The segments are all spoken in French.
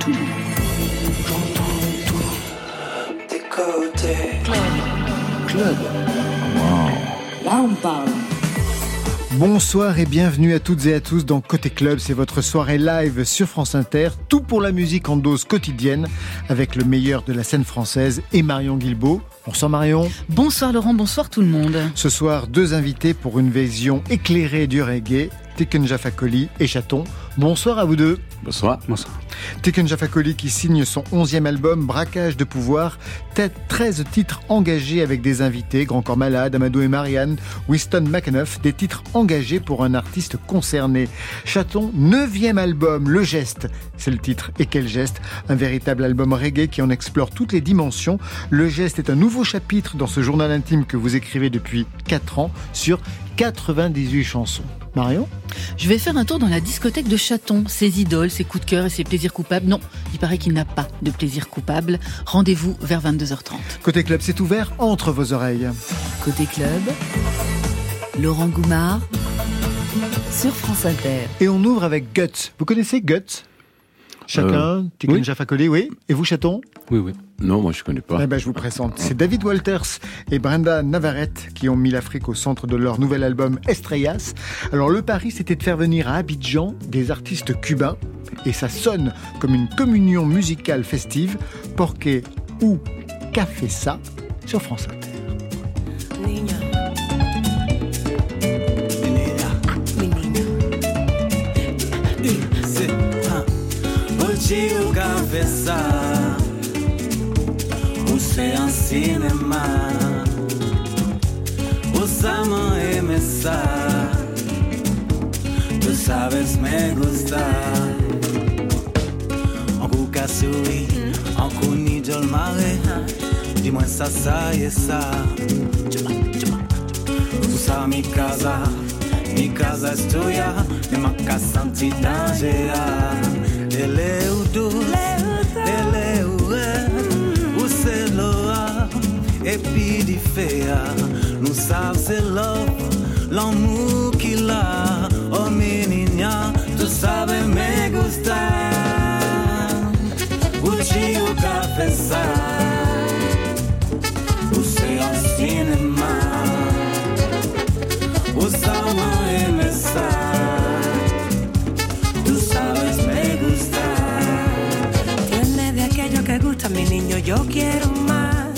tout. J'entends tout. Des côtés. Club. Club. Wow. Là, on parle. Bonsoir et bienvenue à toutes et à tous dans Côté Club. C'est votre soirée live sur France Inter. Tout pour la musique en dose quotidienne avec le meilleur de la scène française et Marion Guilbeault. Bonsoir Marion. Bonsoir Laurent, bonsoir tout le monde. Ce soir, deux invités pour une vision éclairée du reggae, Tiken Jafakoli et Chaton. Bonsoir à vous deux. Bonsoir. Bonsoir. Tiken Jafakoli qui signe son 11e album Braquage de pouvoir, tête 13 titres engagés avec des invités, Grand Corps Malade, Amadou et Marianne, Winston McAnuff, des titres engagés pour un artiste concerné. Chaton, 9e album, Le Geste, c'est le titre. Et quel geste? Un véritable album reggae qui en explore toutes les dimensions. Le Geste est un nouveau chapitre dans ce journal intime que vous écrivez depuis 4 ans sur 98 chansons. Marion? Je vais faire un tour dans la discothèque de Chaton, ses idoles, ses coups de cœur et ses plaisirs coupables. Non, il paraît qu'il n'a pas de plaisir coupable. Rendez-vous vers 22h30. Côté club, c'est ouvert entre vos oreilles. Côté club, Laurent Goumard sur France Inter. Et on ouvre avec Guts. Vous connaissez Guts? Chacun, euh, oui. Jafakoli, oui. Et vous, Chaton? Oui, oui. Non, moi je connais pas. Eh ben, je vous présente. C'est David Walters et Brenda Navarrete qui ont mis l'Afrique au centre de leur nouvel album Estrellas. Alors le pari, c'était de faire venir à Abidjan des artistes cubains. Et ça sonne comme une communion musicale festive. Porqué ou Café Ça sur France Inter. O gavesa Ustean sinema Usama emesa Tu sabes me gusta. Ankou ka souri Ankou ni jol mare Dis-moi ça, ça y est ça Usa mi casa Mi casa es tuya. Nema ka santi dangeras Eleudo, Eleua, o Seloa, Epidifea, nous savons c'est l'amour qu'il a, oh menina, tu sabe me gustar, o te confessar, o é o cinema. Yo quiero más.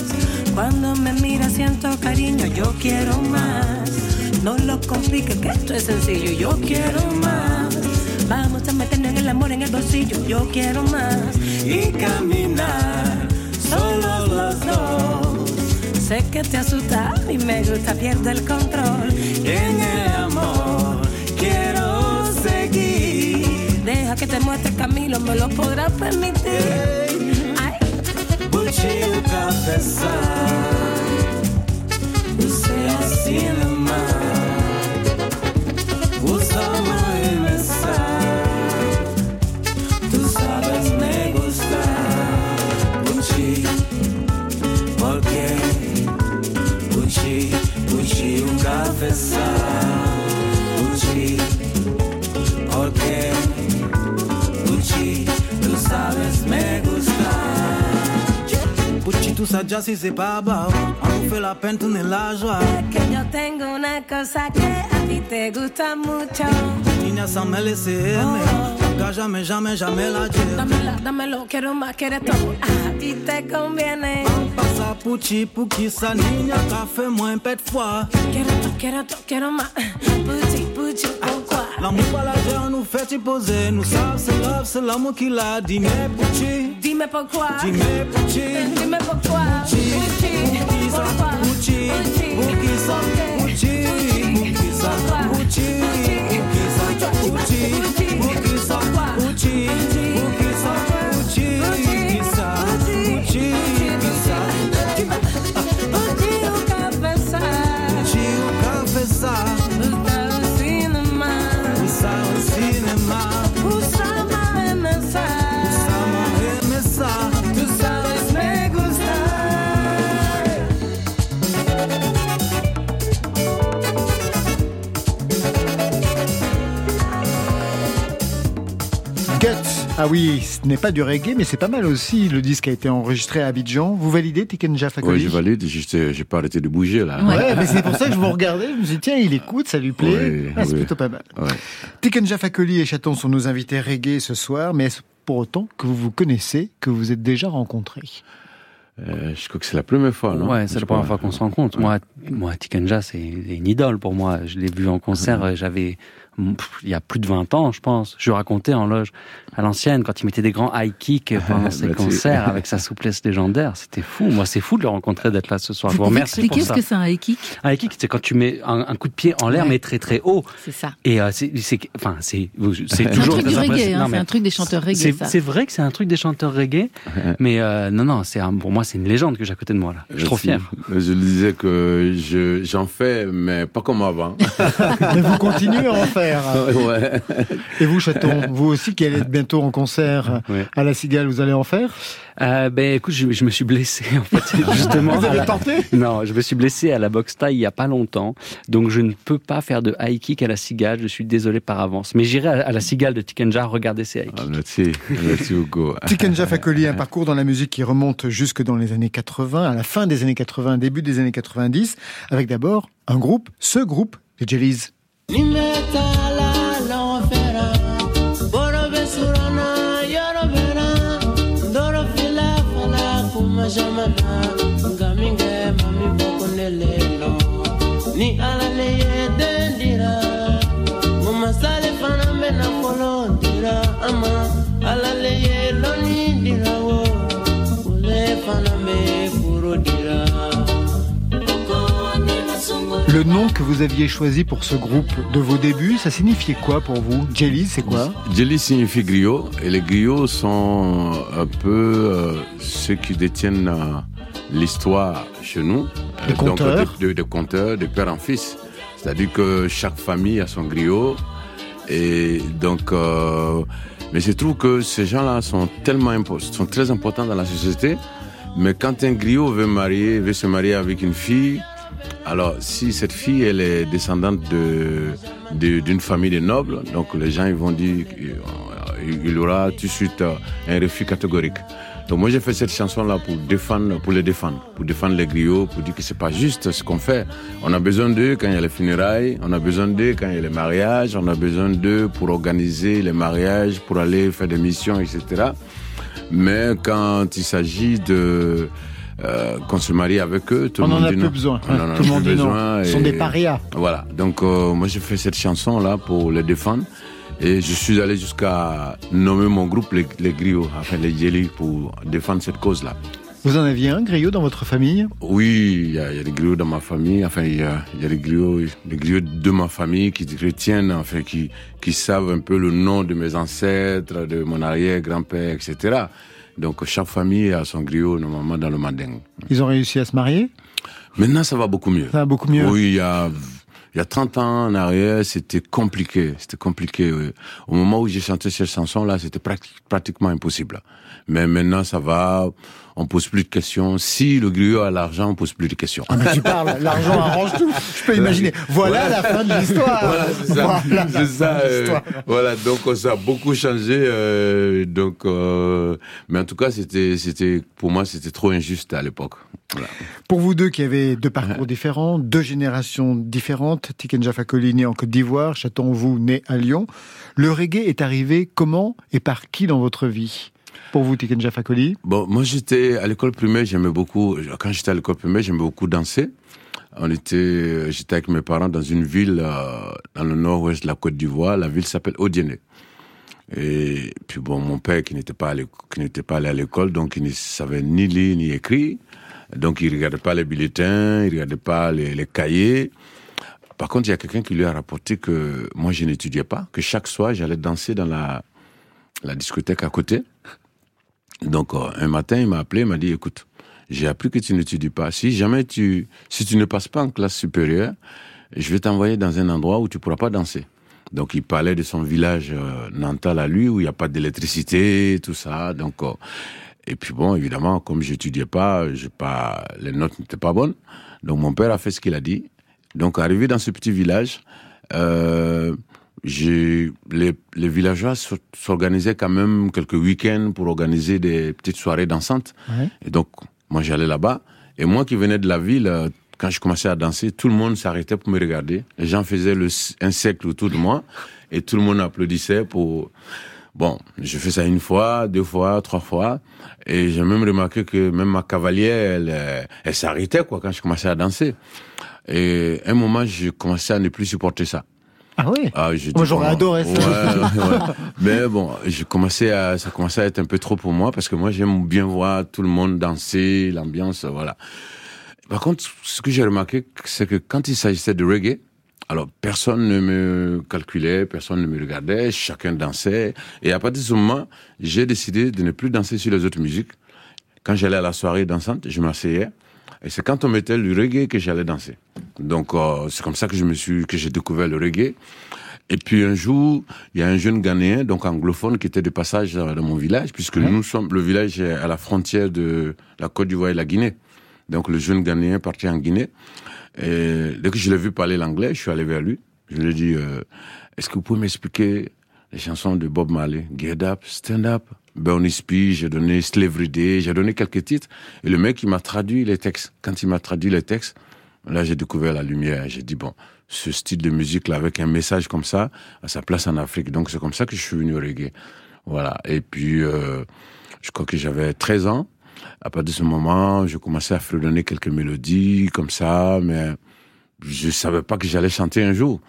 Cuando me mira siento cariño, yo quiero más. No lo compliques, que esto es sencillo, yo quiero más. Vamos a meternos en el amor en el bolsillo, yo quiero más. Y caminar, solo los dos. Sé que te asusta y me gusta, pierdo el control. En el amor quiero seguir. Deja que te muestre camino, me lo podrás permitir e o café sai. Você assina cinema, Os tout ça déjà si c'est pas bas On nous fait la peine, tourner la joie. Que yo tengo una cosa que a ti te gusta mucho. Niña, ça me laisse aimer. Nunca, jamais, jamais, jamais la dire. Dámela, dámelo, quiero más, quiere todo A ti te conviene. Pasa puchi, puki, sa niña Café, moins pet fois Quiero todo, quiero todo, quiero más. Puchi, puchi, pourquoi L'amour pas la on nous fait y poser. Nous savons, c'est love, c'est l'amour qui l'a Dis-moi, puchi Dis-moi pourquoi. Dis-moi pourquoi. Dis-moi pourquoi. Pourquoi. Ah oui, ce n'est pas du reggae, mais c'est pas mal aussi. Le disque a été enregistré à Abidjan. Vous validez Tikenja Fakoli Oui, je valide. J'ai pas arrêté de bouger là. Ouais, mais c'est pour ça que je vous regardais. Je me suis dit, tiens, il écoute, ça lui plaît. Oui, Ah, c'est oui. plutôt pas mal. Ouais. Tikenja Fakoli et Chaton sont nos invités reggae ce soir, mais est-ce pour autant que vous vous connaissez, que vous êtes déjà rencontrés? Euh, je crois que c'est la première fois, non? Ouais, c'est la première fois qu'on se rencontre. Moi, moi, Tikenja, c'est une idole pour moi. Je l'ai vu en concert, euh, j'avais, il y a plus de 20 ans, je pense. Je lui racontais en loge à l'ancienne, quand il mettait des grands high kicks pendant ses Merci. concerts avec sa souplesse légendaire. C'était fou. Moi, c'est fou de le rencontrer, d'être là ce soir. Je Vous vous pouvez remercie expliquer pour ce ça. que c'est un high kick? Un high kick, c'est quand tu mets un, un coup de pied en l'air, Ouais. mais très très haut. C'est ça. Et euh, c'est, c'est, enfin, c'est, c'est C'est un toujours truc du reggae, hein, Non, c'est un truc des chanteurs reggae, c'est, ça. c'est vrai que c'est un truc des chanteurs reggae, mais euh, non, non, c'est un- pour moi, c'est une légende que j'ai à côté de moi là. Je suis trop Merci. fier. Je le disais que je, j'en fais, mais pas comme avant. Mais vous continuez en ouais. Et vous, Chaton, vous aussi qui allez être bientôt en concert Ouais. à la Cigale, vous allez en faire? Euh, ben écoute, je, je me suis blessé en fait justement. Vous avez la- tenté? Non, je me suis blessé à la boxe taille il y a pas longtemps, donc je ne peux pas faire de high kick à la cigale. Je suis désolé par avance, mais j'irai à, à la cigale de Tikenja regarder ses high Ah, kicks. merci, merci beaucoup. Tikenja Fakoli, un parcours dans la musique qui remonte jusque dans les années 80, à la fin des années 80, début des années 90, avec d'abord un groupe, ce groupe, les Jellies. Nimeta Le nom que vous aviez choisi pour ce groupe de vos débuts, ça signifiait quoi pour vous? Jellies, c'est quoi? Jelly signifie griot, et les griots sont un peu euh, ceux qui détiennent euh, l'histoire chez nous. Des donc, conteurs. de, de- de conteurs, de père en fils. C'est-à-dire que chaque famille a son griot. Et donc, euh, mais je trouve que ces gens-là sont tellement impo- sont très importants dans la société. Mais quand un griot veut marier, veut se marier avec une fille, alors si cette fille elle est descendante de d'une famille de nobles, donc les gens ils vont dire qu'il il y aura tout de suite euh, un refus catégorique. Donc moi j'ai fait cette chanson là pour défendre, pour les défendre, pour défendre les griots, pour dire que c'est pas juste ce qu'on fait. On a besoin d'eux quand il y a les funérailles, on a besoin d'eux quand il y a les mariages, on a besoin d'eux pour organiser les mariages, pour aller faire des missions, etc. Mais quand il s'agit de euh, qu'on se marie avec eux, tout On le en monde a non. besoin. On en a Tout le monde plus dit non. Ce sont des parias. Voilà. Donc euh, moi j'ai fait cette chanson là pour les défendre et je suis allé jusqu'à nommer mon groupe les, les griots, enfin les jelly pour défendre cette cause là. Vous en aviez un griot dans votre famille? Oui, il y, y a des griots dans ma famille. Enfin, il y y a des griots, des griots de ma famille qui retiennent, enfin, qui, qui savent un peu le nom de mes ancêtres, de mon arrière-grand-père, etc. Donc, chaque famille a son griot, normalement, dans le manding. Ils ont réussi à se marier? Maintenant, ça va beaucoup mieux. Ça va beaucoup mieux. Oui, il y a, il y a 30 ans en arrière, c'était compliqué. C'était compliqué, oui. Au moment où j'ai chanté cette chanson-là, c'était prati- pratiquement impossible. Mais maintenant, ça va. On pose plus de questions. Si le griot a l'argent, on pose plus de questions. Ah, mais tu parles, l'argent arrange tout. Je peux imaginer. Voilà la fin de l'histoire. Voilà, c'est ça. Voilà C'est ça, euh, voilà, donc ça a beaucoup changé. euh, donc, euh, mais en tout cas, c'était, c'était, pour moi, c'était trop injuste à l'époque. Voilà. Pour vous deux qui avez deux parcours différents, deux générations différentes, Tikenja Fakoli né en Côte d'Ivoire, Chaton vous né à Lyon, le reggae est arrivé comment et par qui dans votre vie? Pour vous, Tikenja Fakoli Bon, moi, j'étais à l'école primaire, j'aimais beaucoup. Quand j'étais à l'école primaire, j'aimais beaucoup danser. On était, j'étais avec mes parents dans une ville euh, dans le nord-ouest de la Côte d'Ivoire. La ville s'appelle Odiene. Et puis bon, mon père qui n'était pas l'éco- qui n'était pas allé à l'école, donc il ne savait ni lire ni écrire. Donc il regardait pas les bulletins, il regardait pas les, les cahiers. Par contre, il y a quelqu'un qui lui a rapporté que moi je n'étudiais pas, que chaque soir j'allais danser dans la la discothèque à côté. Donc euh, un matin, il m'a appelé, il m'a dit écoute, j'ai appris que tu n'étudies pas. Si jamais tu si tu ne passes pas en classe supérieure, je vais t'envoyer dans un endroit où tu pourras pas danser. Donc il parlait de son village euh, natal à lui où il n'y a pas d'électricité, tout ça. Donc euh, et puis bon, évidemment, comme j'étudiais pas, j'ai pas les notes n'étaient pas bonnes. Donc mon père a fait ce qu'il a dit. Donc arrivé dans ce petit village, euh, les, les villageois s'organisaient quand même quelques week-ends pour organiser des petites soirées dansantes. Ouais. Et donc, moi, j'allais là-bas. Et moi qui venais de la ville, euh, quand je commençais à danser, tout le monde s'arrêtait pour me regarder. Les gens faisaient le, un cercle autour de moi et tout le monde applaudissait pour... Bon, je fais ça une fois, deux fois, trois fois. Et j'ai même remarqué que même ma cavalière, elle, euh, elle s'arrêtait quoi quand je commençais à danser. Et à un moment, j'ai commencé à ne plus supporter ça. Ah oui Ah, Moi, j'aurais adoré ça. ouais. Mais bon, j'ai commencé à, ça commençait à être un peu trop pour moi parce que moi, j'aime bien voir tout le monde danser, l'ambiance, voilà. Par contre, ce que j'ai remarqué, c'est que quand il s'agissait de reggae, alors personne ne me calculait, personne ne me regardait, chacun dansait. Et à partir de ce moment, j'ai décidé de ne plus danser sur les autres musiques. Quand j'allais à la soirée dansante, je m'asseyais. Et c'est quand on mettait le reggae que j'allais danser. Donc euh, c'est comme ça que je me suis, que j'ai découvert le reggae. Et puis un jour, il y a un jeune Ghanéen, donc anglophone, qui était de passage dans mon village, puisque nous sommes, le village est à la frontière de la Côte d'Ivoire et la Guinée. Donc le jeune Ghanéen parti en Guinée. Et dès que je l'ai vu parler l'anglais, je suis allé vers lui. Je lui ai dit, euh, est-ce que vous pouvez m'expliquer les chansons de Bob Marley, Get Up, Stand Up, Bernie Speed, j'ai donné Slavery Day, j'ai donné quelques titres. Et le mec, il m'a traduit les textes. Quand il m'a traduit les textes, là, j'ai découvert la lumière. J'ai dit, bon, ce style de musique-là, avec un message comme ça, a sa place en Afrique. Donc, c'est comme ça que je suis venu au reggae. Voilà. Et puis, euh, je crois que j'avais 13 ans. À partir de ce moment, je commençais à fredonner quelques mélodies comme ça, mais je savais pas que j'allais chanter un jour.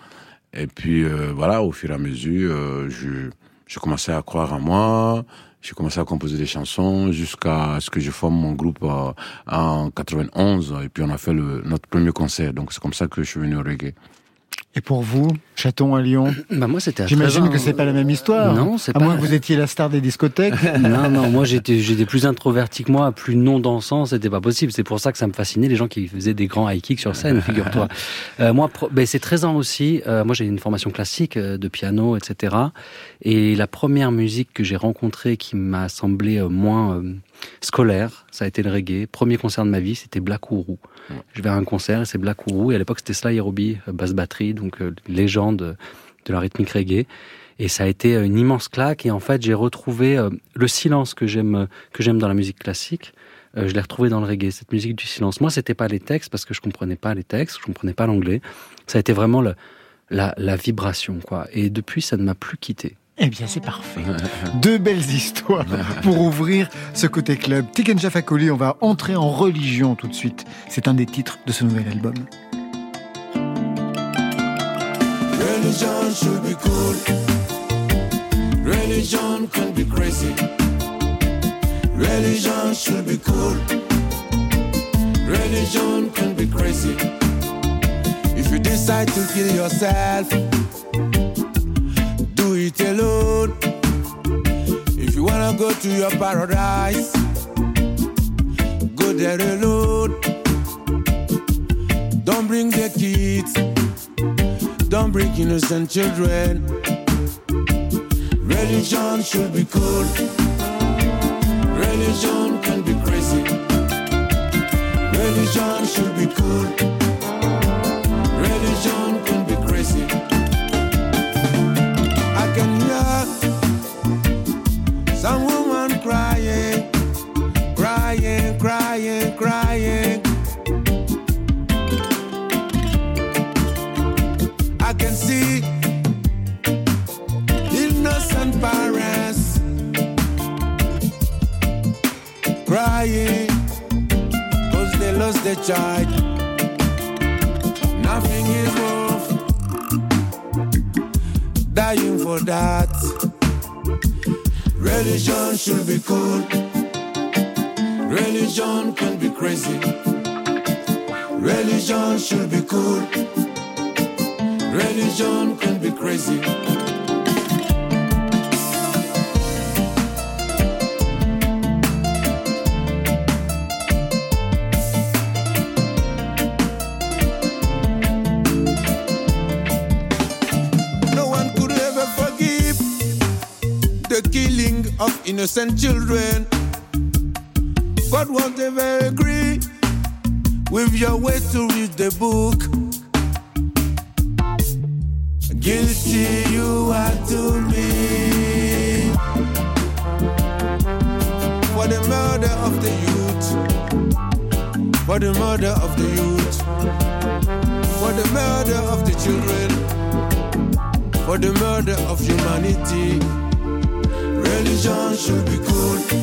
Et puis euh, voilà, au fur et à mesure, euh, je, je commençais à croire en moi. J'ai commencé à composer des chansons jusqu'à ce que je forme mon groupe euh, en 91. Et puis on a fait le, notre premier concert. Donc c'est comme ça que je suis venu au reggae. Et pour vous, chaton à Lyon Bah moi c'était à J'imagine 13 ans. que c'est pas la même histoire. Non, c'est À pas- moins que vous étiez la star des discothèques. non, non, moi j'étais, j'étais plus introverti que moi, plus non dansant, c'était pas possible. C'est pour ça que ça me fascinait les gens qui faisaient des grands high kicks sur scène, figure-toi. Euh, moi, ben, c'est 13 ans aussi. Euh, moi j'ai une formation classique euh, de piano, etc. Et la première musique que j'ai rencontrée qui m'a semblé euh, moins euh, scolaire, ça a été le reggae. Premier concert de ma vie, c'était Black Ourou. Je vais à un concert et c'est Black Ourou. Et à l'époque c'était Sly Robbie, euh, basse batterie, donc euh, légende de la rythmique reggae. Et ça a été euh, une immense claque. Et en fait, j'ai retrouvé euh, le silence que j'aime, que j'aime dans la musique classique. Euh, je l'ai retrouvé dans le reggae, cette musique du silence. Moi, c'était pas les textes parce que je comprenais pas les textes, je comprenais pas l'anglais. Ça a été vraiment le, la, la vibration, quoi. Et depuis, ça ne m'a plus quitté. Eh bien, c'est parfait. Deux belles histoires pour ouvrir ce côté club. Tiken Fakoli, on va entrer en religion tout de suite. C'est un des titres de ce nouvel album. Religion should be cool. Religion can be crazy. Religion should be cool. Religion can be crazy. If you decide to kill yourself, it alone. If you wanna go to your paradise, go there alone. Don't bring the kids. Don't bring innocent children. Religion should be cool. Religion can be crazy. Religion should be cool. Religion crying, crying. I can see innocent parents crying because they lost their child. Nothing is worth dying for that. Religion should be cool. Religion can be crazy. Religion should be cool. Religion can be crazy. No one could ever forgive the killing of innocent children. God won't ever agree with your way to read the book. Guilty you are to me. For the murder of the youth. For the murder of the youth. For the murder of the children. For the murder of humanity. Religion should be cool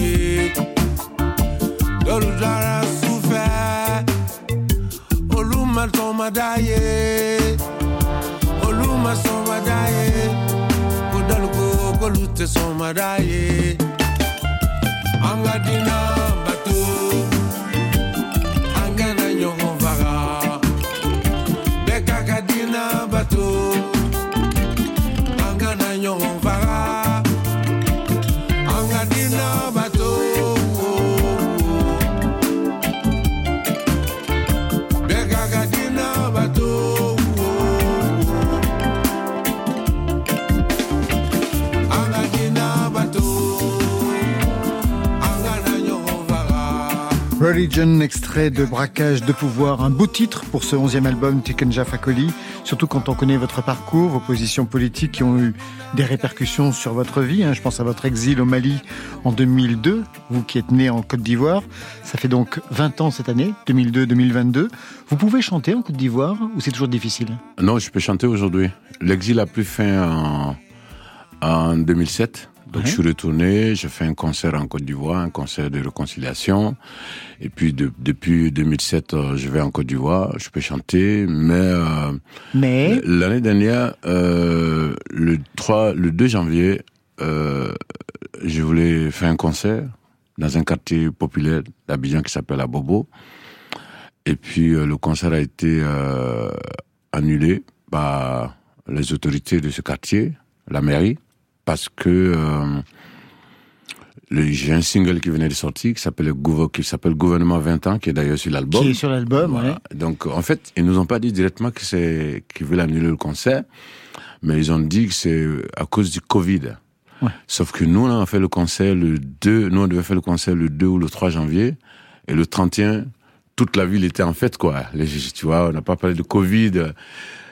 aráyé. Extrait de Braquage de pouvoir, un beau titre pour ce 11e album Tikenja Fakoli, surtout quand on connaît votre parcours, vos positions politiques qui ont eu des répercussions sur votre vie. hein. Je pense à votre exil au Mali en 2002, vous qui êtes né en Côte d'Ivoire. Ça fait donc 20 ans cette année, 2002-2022. Vous pouvez chanter en Côte d'Ivoire ou c'est toujours difficile? Non, je peux chanter aujourd'hui. L'exil a pris fin en 2007. Donc Ouais. je suis retourné, j'ai fait un concert en Côte d'Ivoire, un concert de réconciliation. Et puis de- depuis 2007, euh, je vais en Côte d'Ivoire, je peux chanter. Mais euh, Mais l'année dernière, euh, le 3, le 2 janvier, euh, je voulais faire un concert dans un quartier populaire d'Abidjan qui s'appelle Abobo. Et puis euh, le concert a été euh, annulé par les autorités de ce quartier, la mairie, parce que euh, j'ai un single qui venait de sortir qui s'appelle qui s'appelle Gouvernement 20 ans, qui est d'ailleurs sur l'album. qui est sur l'album, Voilà. ouais. Donc en fait, ils nous ont pas dit directement que c'est qu'ils veulent annuler le concert, mais ils ont dit que c'est à cause du Covid. Ouais. Sauf que nous, on a fait le concert le 2, nous on devait faire le concert le 2 ou le 3 janvier, et le 31, toute la ville était en fête, quoi. Les, tu vois, on n'a pas parlé de Covid.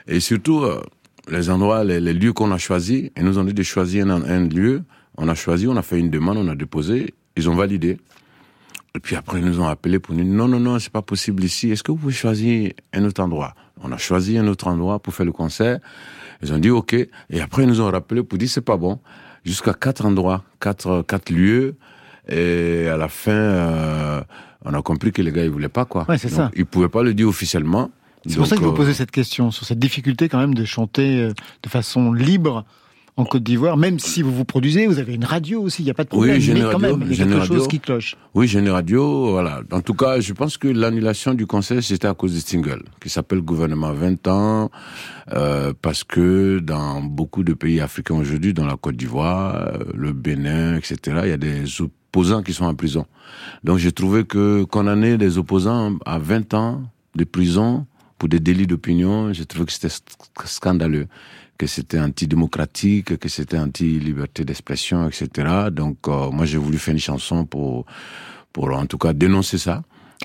Et surtout, euh, les endroits, les, les lieux qu'on a choisis, ils nous ont dit de choisir un, un lieu. On a choisi, on a fait une demande, on a déposé, ils ont validé. Et puis après, ils nous ont appelé pour nous dire, non, non, non, c'est pas possible ici. Est-ce que vous pouvez choisir un autre endroit? On a choisi un autre endroit pour faire le concert. Ils ont dit OK. Et après, ils nous ont rappelé pour dire, c'est pas bon. Jusqu'à quatre endroits, quatre, quatre lieux. Et à la fin, euh, on a compris que les gars, ils voulaient pas, quoi. Ouais, c'est ça. Ils pouvaient pas le dire officiellement. C'est pour ça que vous posais euh, cette question, sur cette difficulté quand même de chanter euh, de façon libre en Côte d'Ivoire, même si vous vous produisez, vous avez une radio aussi, il n'y a pas de problème, Oui, j'ai mais une quand radio, même, il y j'ai a une quelque radio. chose qui cloche. Oui, j'ai une radio, voilà. En tout cas, je pense que l'annulation du concert, c'était à cause du single, qui s'appelle Gouvernement 20 ans, euh, parce que dans beaucoup de pays africains aujourd'hui, dans la Côte d'Ivoire, le Bénin, etc., il y a des opposants qui sont en prison. Donc j'ai trouvé que condamner des opposants à 20 ans de prison pour des délits d'opinion, j'ai trouvé que c'était sc- scandaleux, que c'était antidémocratique, que c'était anti-liberté d'expression, etc. Donc euh, moi j'ai voulu faire une chanson pour, pour en tout cas dénoncer ça.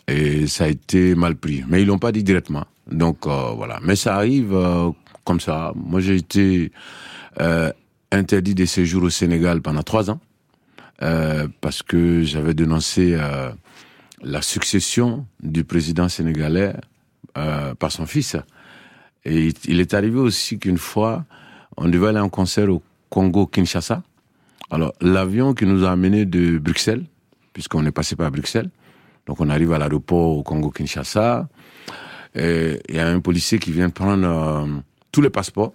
Et ça a été mal pris. Mais ils l'ont pas dit directement. Donc euh, voilà. Mais ça arrive euh, comme ça. Moi j'ai été interdit de séjour au Sénégal pendant trois ans parce que j'avais dénoncé la succession du président sénégalais euh, par son fils. Et il- est arrivé aussi qu'une fois, on devait aller en concert au Congo-Kinshasa. Alors, l'avion qui nous a amenés de Bruxelles, puisqu'on est passé par Bruxelles, donc on arrive à l'aéroport au Congo-Kinshasa, et il y a un policier qui vient prendre euh, tous les passeports.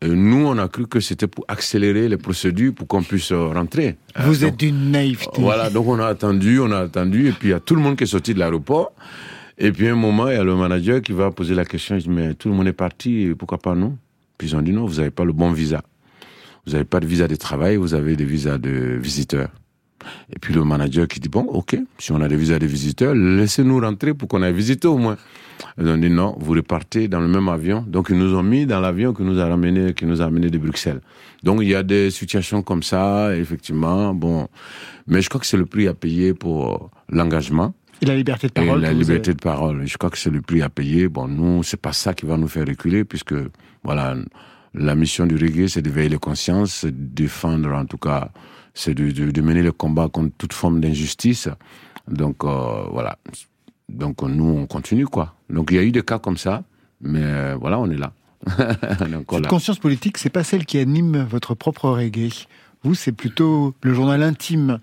Et nous, on a cru que c'était pour accélérer les procédures pour qu'on puisse euh, rentrer. Vous êtes d'une naïveté. voilà, donc on a attendu, on a attendu, et puis il y a tout le monde qui est sorti de l'aéroport. Et puis un moment, il y a le manager qui va poser la question, il dit, mais tout le monde est parti, pourquoi pas nous? Puis ils ont dit, non, vous n'avez pas le bon visa. Vous n'avez pas de visa de travail, vous avez des visas de visiteurs. Et puis le manager qui dit, bon, ok, si on a des visas des visiteurs, laissez-nous rentrer pour qu'on aille visiter au moins. Ils ont dit, non, vous repartez dans le même avion. Donc ils nous ont mis dans l'avion qui nous a ramené, qui nous a amené de Bruxelles. Donc il y a des situations comme ça, effectivement, bon. Mais je crois que c'est le prix à payer pour l'engagement. Et la liberté de Et parole. la que vous liberté avez. de parole. Je crois que c'est le prix à payer. Bon, nous, c'est pas ça qui va nous faire reculer, puisque, voilà, la mission du reggae, c'est d'éveiller les consciences, c'est de défendre, en tout cas, c'est de, de, de mener le combat contre toute forme d'injustice. Donc, euh, voilà. Donc, nous, on continue, quoi. Donc, il y a eu des cas comme ça, mais euh, voilà, on est là. on Cette là. conscience politique, c'est pas celle qui anime votre propre reggae. Vous, c'est plutôt le journal intime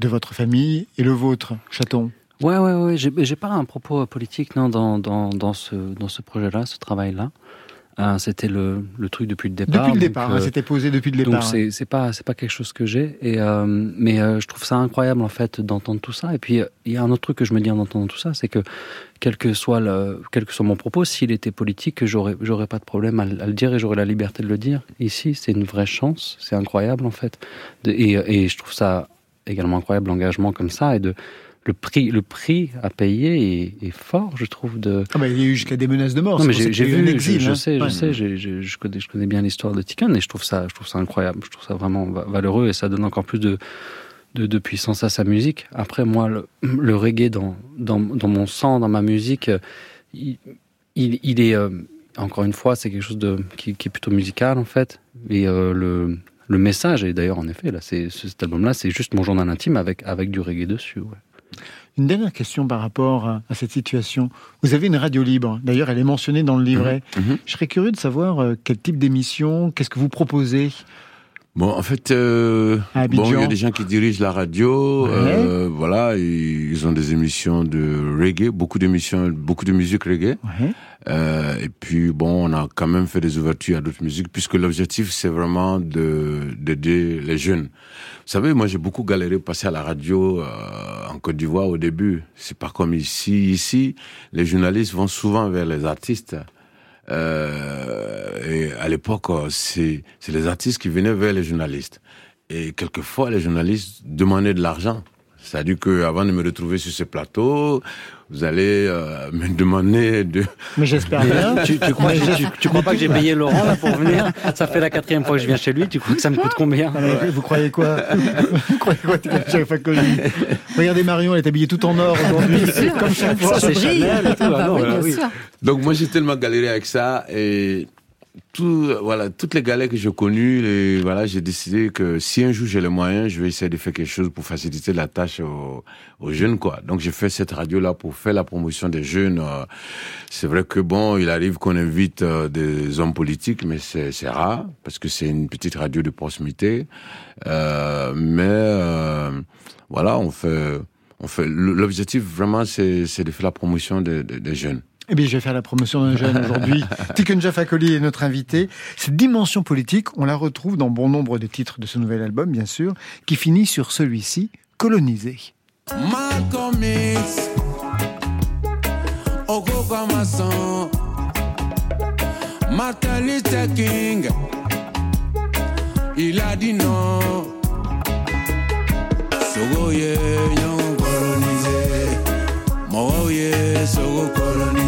de votre famille et le vôtre, chaton. Ouais, ouais, ouais. J'ai pas un propos euh, politique non, dans, dans, dans ce, dans ce projet-là, ce travail-là. Euh, C'était le, le truc depuis le départ. Depuis le donc, départ, euh, hein, c'était posé depuis le Donc départ. hein. c'est c'est pas c'est pas quelque chose que j'ai et euh, mais euh, je trouve ça incroyable en fait d'entendre tout ça et puis euh, il y a un autre truc que je me dis en entendant tout ça c'est que quel que soit le quel que soit mon propos s'il était politique j'aurais j'aurais pas de problème à, le- à le dire et j'aurais la liberté de le dire ici c'est une vraie chance c'est incroyable en fait et, et je trouve ça également incroyable l'engagement comme ça et de le prix le prix à payer est, est fort je trouve de Ah bah, il y a eu jusqu'à des menaces de mort. non, mais j'ai vu, exil, je, je hein. sais, je sais, je connais, je connais bien l'histoire de Tikan et je trouve ça, je trouve ça incroyable. Je trouve ça vraiment va- valeureux et ça donne encore plus de, de, de puissance à sa musique. Après, moi, le, le reggae dans, dans, dans mon sang, dans ma musique, il, il, il est, euh, encore une fois, c'est quelque chose de, qui, qui est plutôt musical en fait. Et euh, le, le message, et d'ailleurs, en effet, là, c'est, cet album-là, c'est juste mon journal intime avec, avec du reggae dessus. ouais. Une dernière question par rapport à, à cette situation. Vous avez une radio libre. D'ailleurs, elle est mentionnée dans le livret. Mhm. Je serais curieux de savoir euh, quel type d'émission, qu'est-ce que vous proposez? Bon, en fait, euh, bon, il y a des gens qui dirigent la radio, Ouais. euh, voilà, ils ont des émissions de reggae, beaucoup d'émissions, beaucoup de musique reggae. Ouais. Euh, et puis bon, on a quand même fait des ouvertures à d'autres musiques, puisque l'objectif c'est vraiment de d'aider les jeunes. Savez, moi j'ai beaucoup galéré passer à la radio euh, en Côte d'Ivoire au début. C'est pas comme ici. Ici, les journalistes vont souvent vers les artistes. Euh, et à l'époque, euh, c'est les artistes qui venaient vers les journalistes. Et quelquefois, les journalistes demandaient de l'argent. C'est-à-dire que avant de me retrouver sur ce plateau, vous allez euh, me demander de Mais j'espère bien. Tu, tu crois, Mais tu, j'ai- tu crois pas que j'ai payé Laurent là pour venir? Ça fait la quatrième fois que je viens chez lui. Tu crois que ça me coûte combien? Mais Vous croyez quoi? Vous croyez quoi, Thierry Facoli Regardez Marion, elle est habillée tout en or aujourd'hui, comme chaque fois. Ça, c'est Chanel et tout. Bah Ah non, oui, bah oui. Donc moi j'ai tellement galéré avec ça et tout, voilà, toutes les galères que j'ai connues, les, voilà, j'ai décidé que si un jour j'ai les moyens, je vais essayer de faire quelque chose pour faciliter la tâche aux, aux jeunes, quoi. Donc j'ai fait cette radio-là pour faire la promotion des jeunes. euh. C'est vrai que bon, il arrive qu'on invite euh, des hommes politiques, mais c'est rare parce que c'est une petite radio de proximité. Euh, mais euh, voilà, on fait, on fait. L'objectif vraiment, c'est de faire la promotion des- des jeunes. Eh bien, je vais faire la promotion d'un jeune aujourd'hui. Tikunja Fakoli est notre invité. Cette dimension politique, on la retrouve dans bon nombre de titres de ce nouvel album, bien sûr, qui finit sur celui-ci, Colonisé. Malcolm X, Ogogo Mason, Martin Luther King, il a dit non. Sogoye, yon colonisé, Mogoye, Sogo colonisé,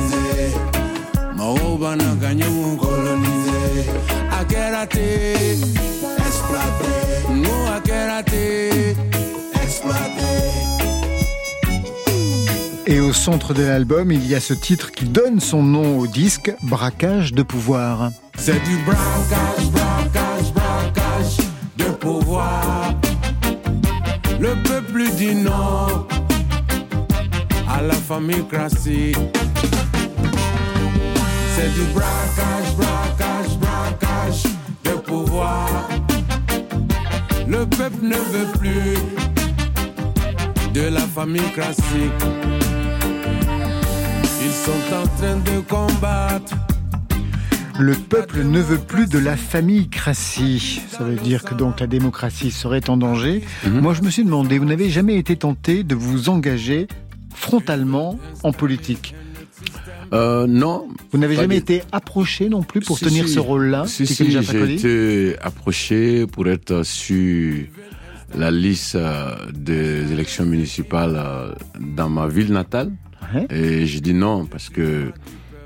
Et au centre de l'album, il y a ce titre qui donne son nom au disque, Braquage de pouvoir. C'est du braquage, braquage, braquage de pouvoir. Le peuple dit non à la famille classique. C'est du braquage, braquage, braquage de pouvoir. Le peuple ne veut plus de la famille classique. Ils sont en train de combattre. Le peuple ne veut plus de la famille crassie. Ça veut dire que donc la démocratie serait en danger. Moi, je me suis demandé, vous n'avez jamais été tenté de vous engager frontalement en politique Euh, non. Vous n'avez jamais été approché non plus pour Si, tenir si. ce rôle-là Si, si, j'ai été approché pour être sur la liste euh, des élections municipales euh, dans ma ville natale. Et j'ai dit non parce que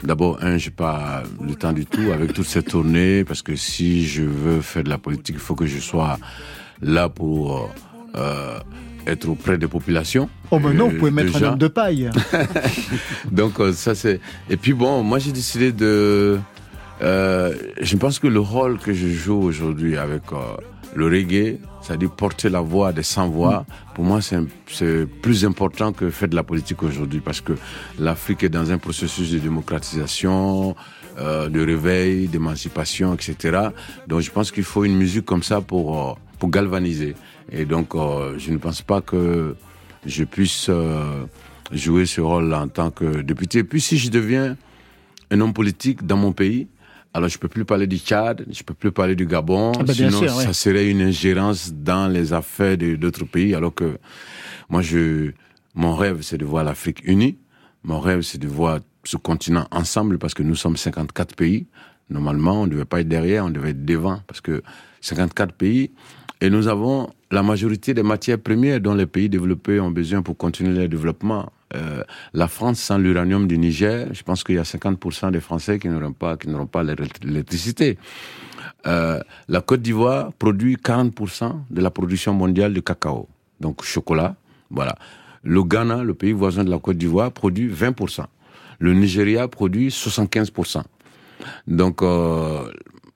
d'abord, un, j'ai pas le temps du tout avec toutes ces tournées parce que si je veux faire de la politique, il faut que je sois là pour euh, être auprès des populations. Oh, ben non, Euh, vous pouvez mettre déjà. un homme de paille. Donc euh, ça c'est. Et puis bon, moi j'ai décidé de. Euh, je pense que le rôle que je joue aujourd'hui avec euh, le reggae, c'est-à-dire porter la voix des sans voix, pour moi c'est plus important que faire de la politique aujourd'hui parce que l'Afrique est dans un processus de démocratisation, euh, de réveil, d'émancipation, etc. Donc je pense qu'il faut une musique comme ça pour pour galvaniser. Et donc euh, je ne pense pas que je puisse euh, jouer ce rôle en tant que député. Et puis si je deviens un homme politique dans mon pays, alors je peux plus parler du Tchad, je peux plus parler du Gabon, Ah bah bien sinon sûr, ouais. ça serait une ingérence dans les affaires d'autres pays. Alors que moi, je, mon rêve, c'est de voir l'Afrique unie. Mon rêve, c'est de voir ce continent ensemble parce que nous sommes 54 pays. Normalement, on ne devait pas être derrière, on devait être devant parce que 54 pays. Et nous avons la majorité des matières premières dont les pays développés ont besoin pour continuer leur développement. Euh, la France, sans l'uranium du Niger, je pense qu'il y a 50% des Français qui n'auront pas, qui n'auront pas l'électricité. Euh, la Côte d'Ivoire produit 40% de la production mondiale de cacao, donc chocolat. Voilà. Le Ghana, le pays voisin de la Côte d'Ivoire, produit 20%. Le Nigeria produit 75%. Donc euh,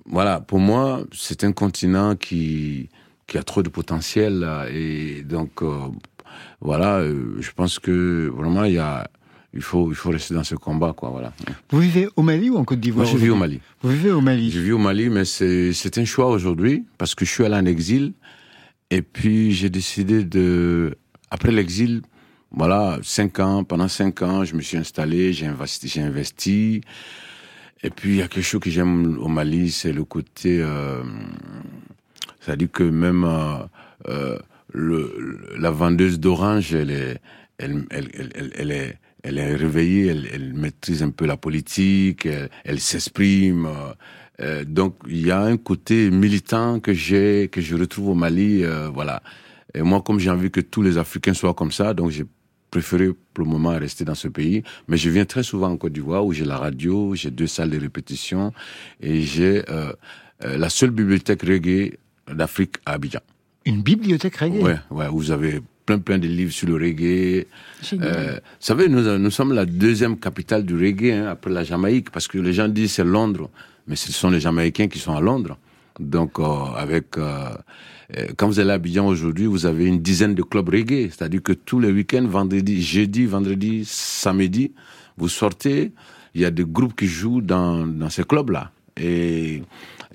voilà, pour moi, c'est un continent qui qui a trop de potentiel là, et donc euh, voilà, euh, je pense que vraiment il y a il faut il faut rester dans ce combat quoi, voilà. Vous vivez au Mali ou en Côte Moi d'Ivoire je vis au Mali. Vous vivez au Mali. Je vis au Mali, mais c'est c'est un choix aujourd'hui parce que je suis allé en exil et puis j'ai décidé de après l'exil, voilà, cinq ans. Pendant cinq ans, je me suis installé, j'ai investi, j'ai investi. Et puis il y a quelque chose que j'aime au Mali, c'est le côté, euh, c'est-à-dire que même euh, euh, la vendeuse d'orange, elle est, elle, elle, elle, est, elle est réveillée, elle, maîtrise un peu la politique, elle, s'exprime. euh, donc il y a un côté militant que j'ai, que je retrouve au Mali, voilà. Et moi, comme j'ai envie que tous les Africains soient comme ça, donc j'ai préféré pour le moment rester dans ce pays. Mais je viens très souvent en Côte d'Ivoire où j'ai la radio, j'ai deux salles de répétition et j'ai la seule bibliothèque reggae d'Afrique à Abidjan. Une bibliothèque reggae Ouais, ouais, vous avez plein plein de livres sur le reggae. Euh, vous savez, nous, nous sommes la deuxième capitale du reggae hein, après la Jamaïque, parce que les gens disent c'est Londres, mais ce sont les Jamaïcains qui sont à Londres. Donc, euh, avec euh, euh, quand vous allez à Abidjan aujourd'hui, vous avez une dizaine de clubs reggae, c'est-à-dire que tous les week-ends, vendredi, jeudi, vendredi, samedi, vous sortez, il y a des groupes qui jouent dans, dans ces clubs-là. Et,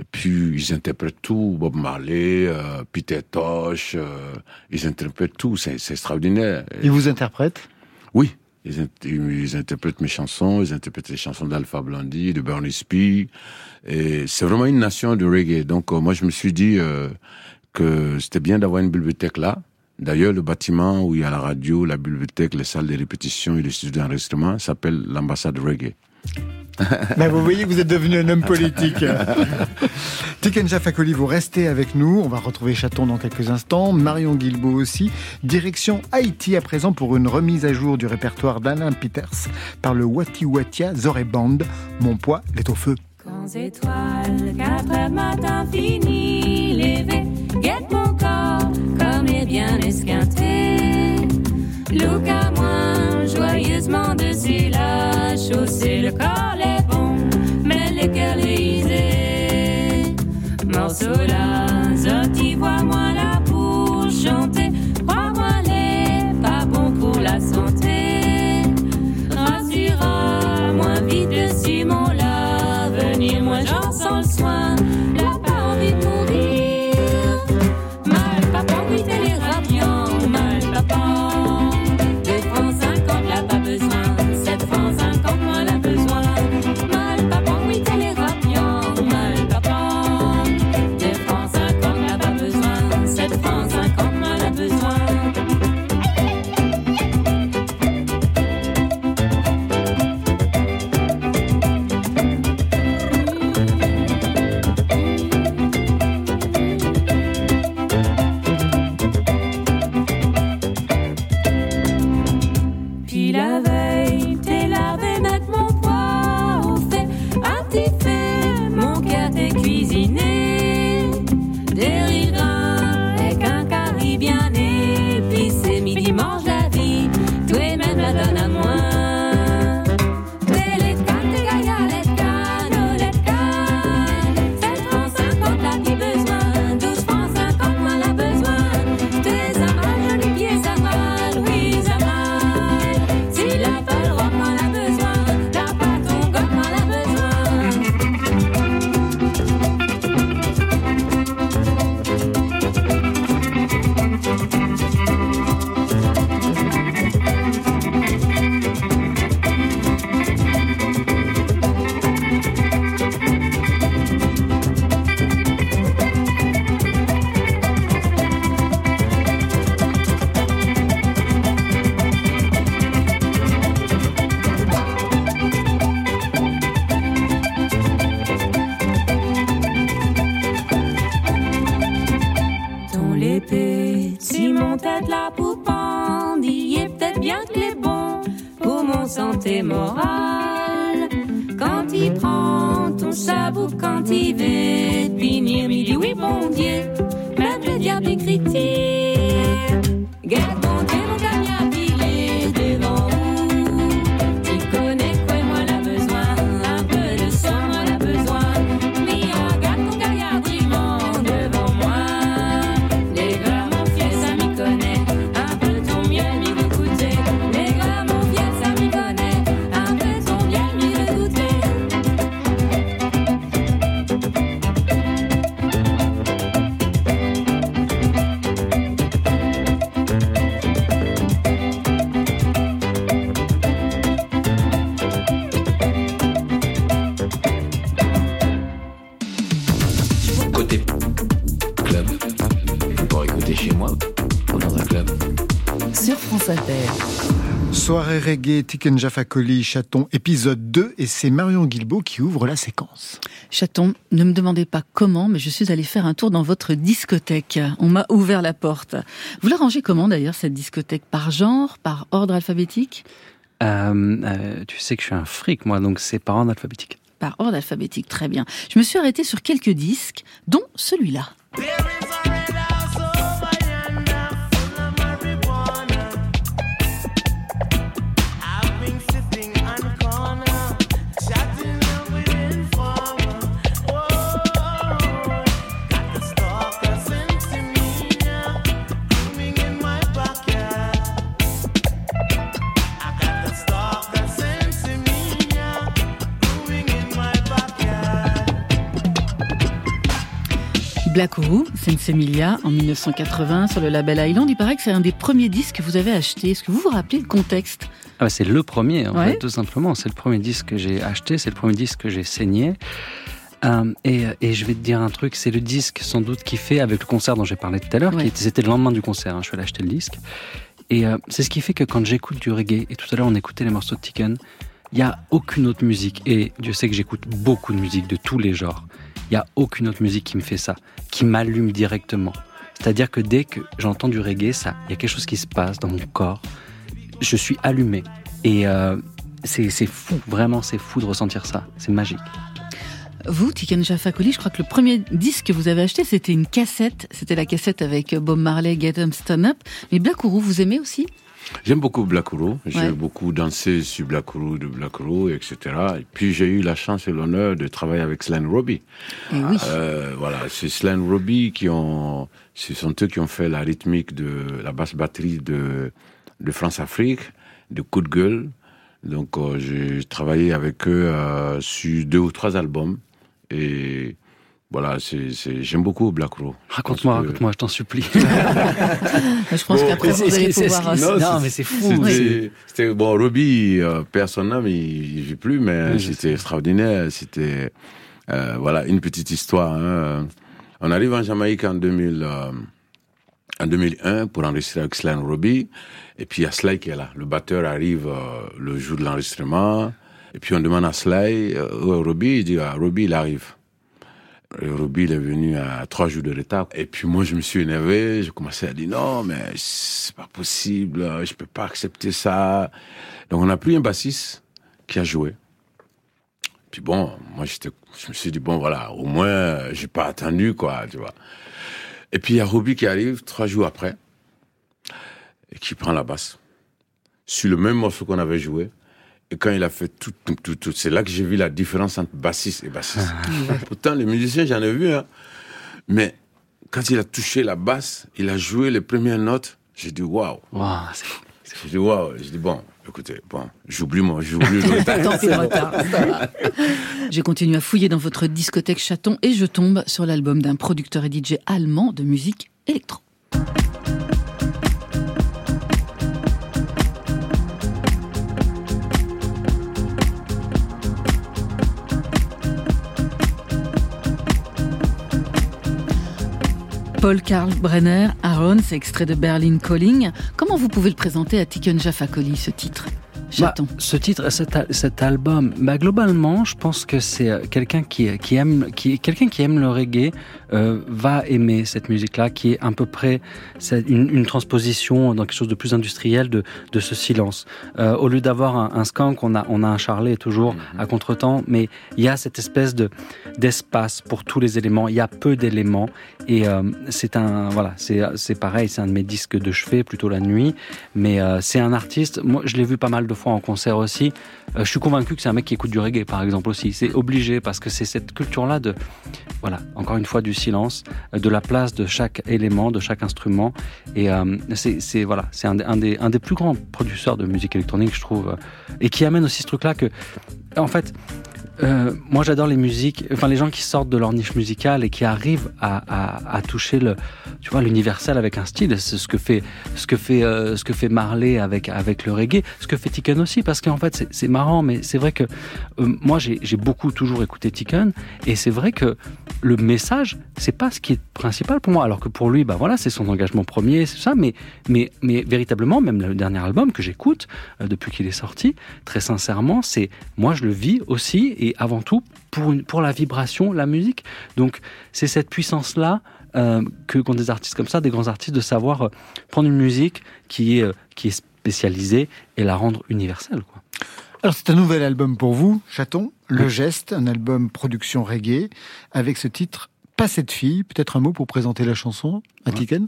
et puis, ils interprètent tout, Bob Marley, euh, Peter Tosh, euh, ils interprètent tout, c'est extraordinaire. Ils vous interprètent? Oui, ils, ils interprètent mes chansons, ils interprètent les chansons d'Alpha Blondie, de Bernie Spee. Et c'est vraiment une nation de reggae. Donc euh, moi, je me suis dit que c'était bien d'avoir une bibliothèque là. D'ailleurs, le bâtiment où il y a la radio, la bibliothèque, les salles de répétition et les studios d'enregistrement s'appelle l'ambassade reggae. Ben, Vous voyez que vous êtes devenu un homme politique. Tikenja Fakoli, vous restez avec nous. On va retrouver Chaton dans quelques instants. Marion Guilbault aussi. Direction Haïti à présent pour une remise à jour du répertoire d'Alain Peters par le Wati Watia Zoré Band. Mon poids est au feu. Quand étoiles, quatre heures matin fini, levé, guette mon corps comme est bien. Look à moi, joyeusement dessus la chaussée, le corps est bon, mais le cœur lisé. Morceau là, sorti, vois-moi là pour chanter, crois-moi les pas bon pour la santé. Si mon tête la poupande, il est peut-être bien que les bons pour mon santé morale. Quand il prend ton sabot quand il veut, puis il dit oui, bon Dieu, même le diable est critique. Reggae, Tiken Jaffa Koli, Chaton, épisode 2, et c'est Marion Guilbault qui ouvre la séquence. Chaton, ne me demandez pas comment, mais je suis allée faire un tour dans votre discothèque. On m'a ouvert la porte. Vous la rangez comment d'ailleurs, cette discothèque? Par genre, par ordre alphabétique? Euh, euh, tu sais que je suis un fric, moi, donc c'est par ordre alphabétique. Par ordre alphabétique, très bien. Je me suis arrêtée sur quelques disques, dont celui-là. Black Oru, Sensemilia, en 1980, sur le label Island. Il paraît que c'est un des premiers disques que vous avez acheté. Est-ce que vous vous rappelez le contexte? Ah bah, c'est le premier, en Ouais. fait, tout simplement. C'est le premier disque que j'ai acheté, c'est le premier disque que j'ai saigné. Euh, et, et je vais te dire un truc, c'est le disque sans doute qui fait avec le concert dont j'ai parlé tout à l'heure, Ouais. qui était- c'était le lendemain du concert, hein, je suis allé acheter le disque. Et euh, c'est ce qui fait que quand j'écoute du reggae, et tout à l'heure on écoutait les morceaux de Tiken, il n'y a aucune autre musique, et Dieu sait que j'écoute beaucoup de musique de tous les genres, il n'y a aucune autre musique qui me fait ça, qui m'allume directement. C'est-à-dire que dès que j'entends du reggae, ça, il y a quelque chose qui se passe dans mon corps, je suis allumé. Et euh, c'est fou, vraiment c'est fou de ressentir ça, c'est magique. Vous, Tiken Jaffa Koli, je crois que le premier disque que vous avez acheté, c'était une cassette. C'était la cassette avec Bob Marley, Get 'em Stone Up. Mais Black Oru, vous aimez aussi? J'aime beaucoup Black Oru. J'ai Ouais. beaucoup dansé sur Black Oru, de Black Oru, etc. Et puis j'ai eu la chance et l'honneur de travailler avec Slan Robbie. Eh oui. Euh, voilà, c'est Slan Robbie qui ont, ce sont eux qui ont fait la rythmique de la basse batterie de de France Afrique, de Coup de gueule. Donc euh, j'ai travaillé avec eux euh, sur deux ou trois albums et voilà, c'est c'est j'aime beaucoup Black. Je Raconte-moi, que- raconte-moi, je t'en supplie. je pense Bon, qu'après, vous c'est- allez c'est- pouvoir... euh, Non, mais c'est fou. C'était, c'est- c'était- bon, Robbie, euh, perd son âme, il, il vit plus, mais Oui, c'était extraordinaire. C'était, euh, voilà, une petite histoire. hein. On arrive en Jamaïque en 2000, euh, en 2001 pour enregistrer avec Sly Robbie. Et puis il y a Sly qui est là. Le batteur arrive euh, le jour de l'enregistrement. Et puis on demande à Sly, euh, où est Robbie Il dit, ah, Robbie, il arrive. Robbie, il est venu à trois jours de retard. Et puis moi, je me suis énervé. Je commençais à dire non, mais c'est pas possible. Je peux pas accepter ça. Donc on a pris un bassiste qui a joué. Puis bon, moi, je me suis dit bon, voilà, au moins, j'ai pas attendu quoi, tu vois. Et puis il y a Robbie qui arrive trois jours après et qui prend la basse sur le même morceau qu'on avait joué. Et quand il a fait tout, tout, tout, tout, c'est là que j'ai vu la différence entre bassiste et bassiste. Pourtant, les musiciens, j'en ai vu, hein. Mais quand il a touché la basse, il a joué les premières notes, j'ai dit waouh. Waouh, c'est fou. J'ai dit waouh. J'ai dit bon, écoutez, bon, j'oublie moi, j'oublie le retard. J'ai continué à fouiller dans votre discothèque chaton et je tombe sur l'album d'un producteur et DJ allemand de musique électro. Paul Karl Brenner, Aaron, c'est extrait de Berlin Calling. Comment vous pouvez le présenter à Tiken Jaffa ce titre? Chaton bah, Ce titre, cet, cet album, bah, globalement, je pense que c'est euh, quelqu'un qui, qui aime, qui, quelqu'un qui aime le reggae euh, va aimer cette musique-là, qui est à peu près une, une, transposition dans quelque chose de plus industriel de, de ce silence. Euh, au lieu d'avoir un, un skank, on a, on a un charlet toujours mhm. à contretemps, mais il y a cette espèce de d'espace pour tous les éléments. Il y a peu d'éléments et euh, c'est un, voilà, c'est c'est pareil, c'est un de mes disques de chevet plutôt la nuit, mais euh, c'est un artiste. Moi, je l'ai vu pas mal de fois en concert aussi. Euh, je suis convaincu que c'est un mec qui écoute du reggae, par exemple aussi. C'est obligé parce que c'est cette culture-là de, voilà, encore une fois du silence, euh, de la place de chaque élément, de chaque instrument. Et euh, c'est voilà, c'est un, un, des un des plus grands producteurs de musique électronique, je trouve, et qui amène aussi ce truc-là que, en fait, euh, moi, j'adore les musiques, enfin les gens qui sortent de leur niche musicale et qui arrivent à, toucher le, tu vois, l'universel avec un style. C'est ce que fait, ce que fait, euh, ce que fait Marley avec avec le reggae, ce que fait Tiken aussi, parce qu'en fait, c'est marrant, mais c'est vrai que euh, moi, j'ai beaucoup toujours écouté Tiken, et c'est vrai que le message, c'est pas ce qui est principal pour moi, alors que pour lui, bah voilà, c'est son engagement premier, c'est ça. Mais mais mais véritablement, même le dernier album que j'écoute depuis qu'il est sorti, très sincèrement, c'est moi, je le vis aussi et avant tout pour, une, pour la vibration, la musique. Donc c'est cette puissance-là euh, que qu'ont des artistes comme ça, des grands artistes, de savoir euh, prendre une musique qui est, euh, qui est spécialisée et la rendre universelle. Quoi. Alors c'est un nouvel album pour vous, Chaton, Le Geste, un album production reggae, avec ce titre Pas cette fille. Peut-être un mot pour présenter la chanson à Tiken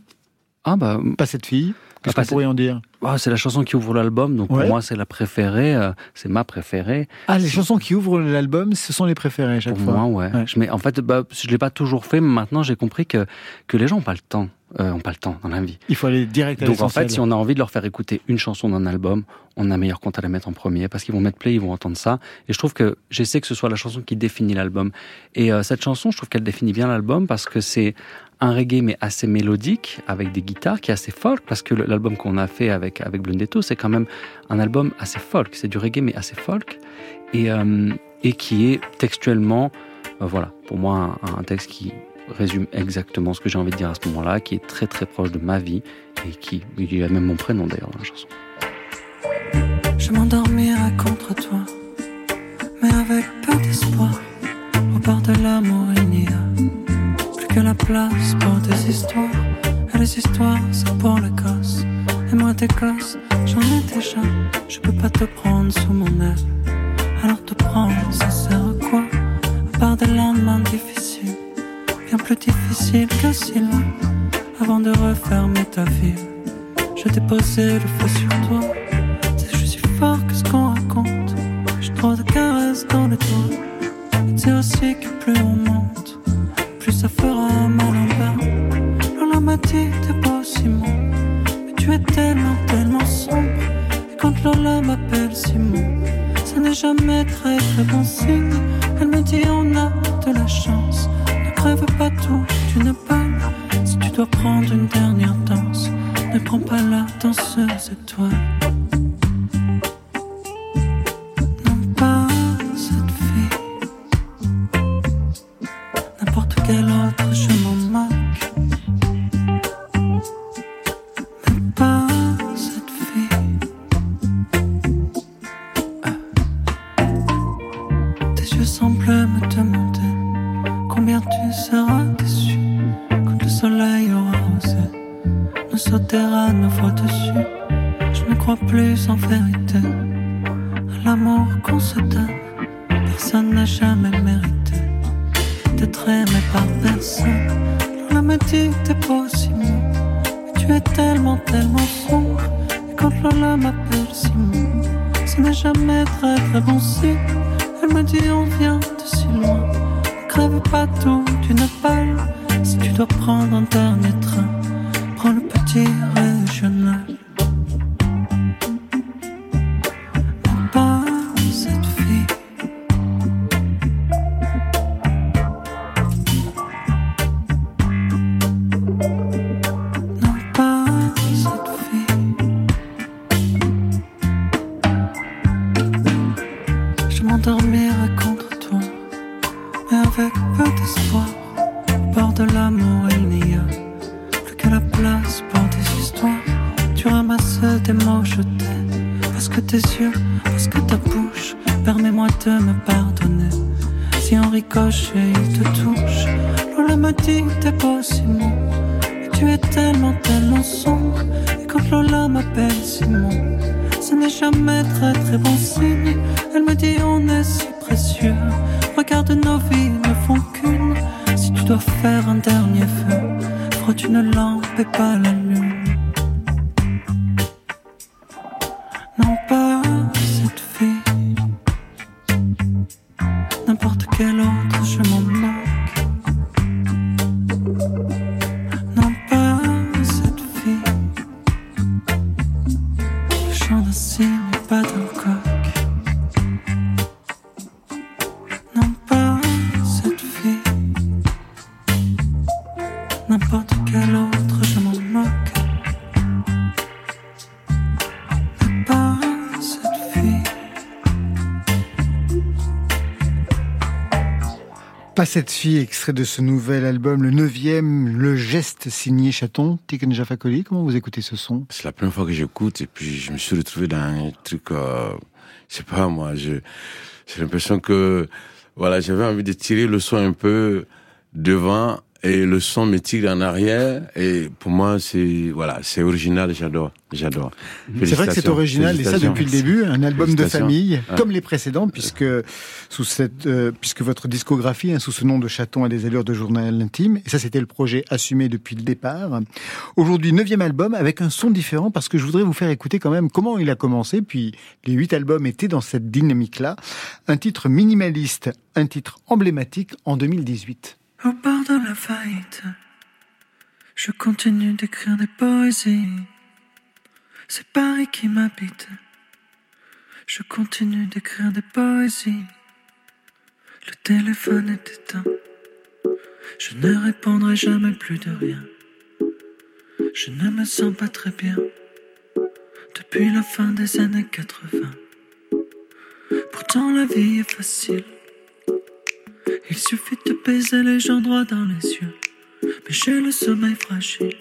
Ah bah... Pas cette fille Qu'est-ce qu'on pourrait en dire? ah, C'est la chanson qui ouvre l'album, donc pour moi c'est la préférée, euh, c'est ma préférée. Ah, les chansons qui ouvrent l'album, ce sont les préférées à chaque pour fois. moi, ouais. Je mets, en fait, bah, je l'ai pas toujours fait, mais maintenant j'ai compris que que les gens ont pas le temps. Euh, ont pas le temps dans la vie. Il faut aller direct à Donc en fait, si on a envie de leur faire écouter une chanson d'un album, on a meilleur compte à la mettre en premier parce qu'ils vont mettre play, ils vont entendre ça. Et je trouve que j'essaie que ce soit la chanson qui définit l'album. Et euh, cette chanson, je trouve qu'elle définit bien l'album parce que c'est un reggae mais assez mélodique avec des guitares qui est assez folk parce que l'album qu'on a fait avec avec Blundetto c'est quand même un album assez folk. C'est du reggae mais assez folk. Et euh, et qui est textuellement euh, voilà pour moi un, texte qui résume exactement ce que j'ai envie de dire à ce moment-là qui est très très proche de ma vie et qui il a même mon prénom d'ailleurs dans la chanson. Je m'endormirai contre toi mais avec peu d'espoir au bord de que la place pour des histoires. Et les histoires, c'est pour la gosse. Et moi, tes gosses, j'en ai déjà. Je peux pas te prendre sous mon aile. Alors te prendre, ça sert à quoi? À part des lendemains difficiles. Bien plus difficiles que si loin. Avant de refermer ta vie. Je t'ai posé le feu sur toi. C'est je suis fort que ce qu'on raconte. J'ai trop de caresses dans le. Et c'est aussi que plus on ça fera mal en bas. Lola m'a dit t'es pas Simon, mais tu es tellement, tellement sombre. Et quand Lola m'appelle Simon, ça n'est jamais très très bon signe. Elle me dit on a de la chance, ne crève pas tout d'une balle. Si tu dois prendre une dernière danse, ne prends pas la danseuse étoile. peux me demander combien tu seras déçu quand le soleil aura osé nous sauter à nouveau dessus. Je ne crois plus en vérité à l'amour qu'on se donne. Personne n'a jamais mérité d'être aimé par personne. L'on me dit t'es pas Simon tu es tellement, tellement sombre. Et quand Lola m'appelle Simon, ce n'est jamais très très bon signe. Elle me dit on vient crève pas tout tu d'une balle. Si tu dois prendre un dernier train, prends le petit rêve. Quelle autre, je cette fille, extrait de ce nouvel album, le neuvième, Le Geste signé Chaton. Tiken Jafakoli, comment vous écoutez ce son? C'est la première fois que j'écoute et puis je me suis retrouvé dans un truc, euh, je sais pas moi, j'ai l'impression que, voilà, j'avais envie de tirer le son un peu devant et le son me tire en arrière et pour moi c'est, voilà, c'est original, j'adore, j'adore. C'est vrai que c'est original et ça depuis le début, un album de famille, Ah. comme les précédents, puisque sous cette, euh, puisque votre discographie, hein, sous ce nom de Chaton a des allures de journal intime, et ça c'était le projet assumé depuis le départ. Aujourd'hui, neuvième album avec un son différent, parce que je voudrais vous faire écouter quand même comment il a commencé, puis les huit albums étaient dans cette dynamique-là. Un titre minimaliste, un titre emblématique en 2018. Au bord de la faillite, je continue d'écrire des poésies. C'est Paris qui m'habite. Je continue d'écrire des poésies. Le téléphone est éteint. Je ne répondrai jamais plus de rien. Je ne me sens pas très bien depuis la fin des années 80. Pourtant la vie est facile. Il suffit de baiser les gens droit dans les yeux. Mais j'ai le sommeil fragile.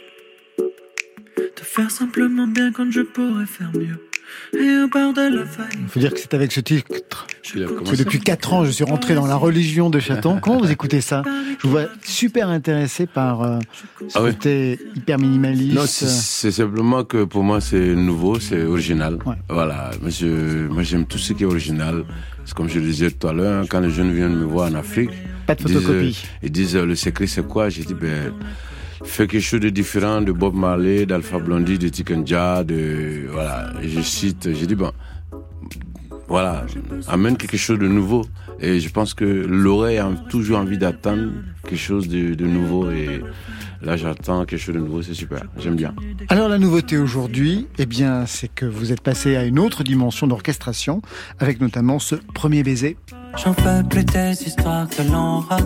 De faire simplement bien quand je pourrais faire mieux. Et au bord de la faillite. Il faut dire que c'est avec ce titre que depuis quatre ans je suis rentré dans la religion de Chaton. Comment vous écoutez ça Je vous vois super intéressé par euh, ce Ah oui. côté hyper minimaliste. Non, c'est- simplement que pour moi c'est nouveau, c'est original. Ouais. Voilà, monsieur, moi j'aime tout ce qui est original. C'est comme je le disais tout à l'heure, hein, quand les jeunes viennent me voir en Afrique, Pas de ils disent, photocopie. ils disent euh, le secret c'est quoi? J'ai dit ben fais quelque chose de différent de Bob Marley, d'Alpha Blondie, de Tikenja, de voilà. Et je cite, j'ai dit bon, voilà, amène quelque chose de nouveau. Et je pense que l'oreille a toujours envie d'attendre quelque chose de, de nouveau et là j'attends quelque chose de nouveau, c'est super, j'aime bien. Alors la nouveauté aujourd'hui, eh bien, c'est que vous êtes passé à une autre dimension d'orchestration, avec notamment ce premier baiser. J'en veux plus des histoires que l'on rate.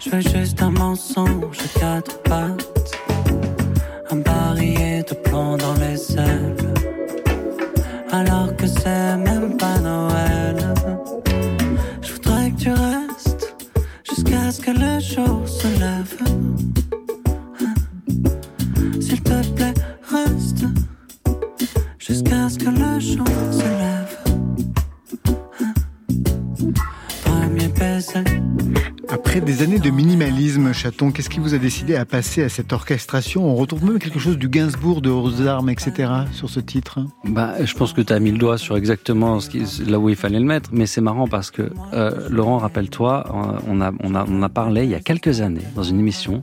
Je veux juste un mensonge quatre pattes. Que le jour Après des années de minimalisme, Chaton, qu'est-ce qui vous a décidé à passer à cette orchestration? On retrouve même quelque chose du Gainsbourg, de Rose d'Armes, etc. sur ce titre. Bah, je pense que tu as mis le doigt sur exactement là où il fallait le mettre, mais c'est marrant parce que euh, Laurent, rappelle-toi, on a, on, a, on a parlé il y a quelques années dans une émission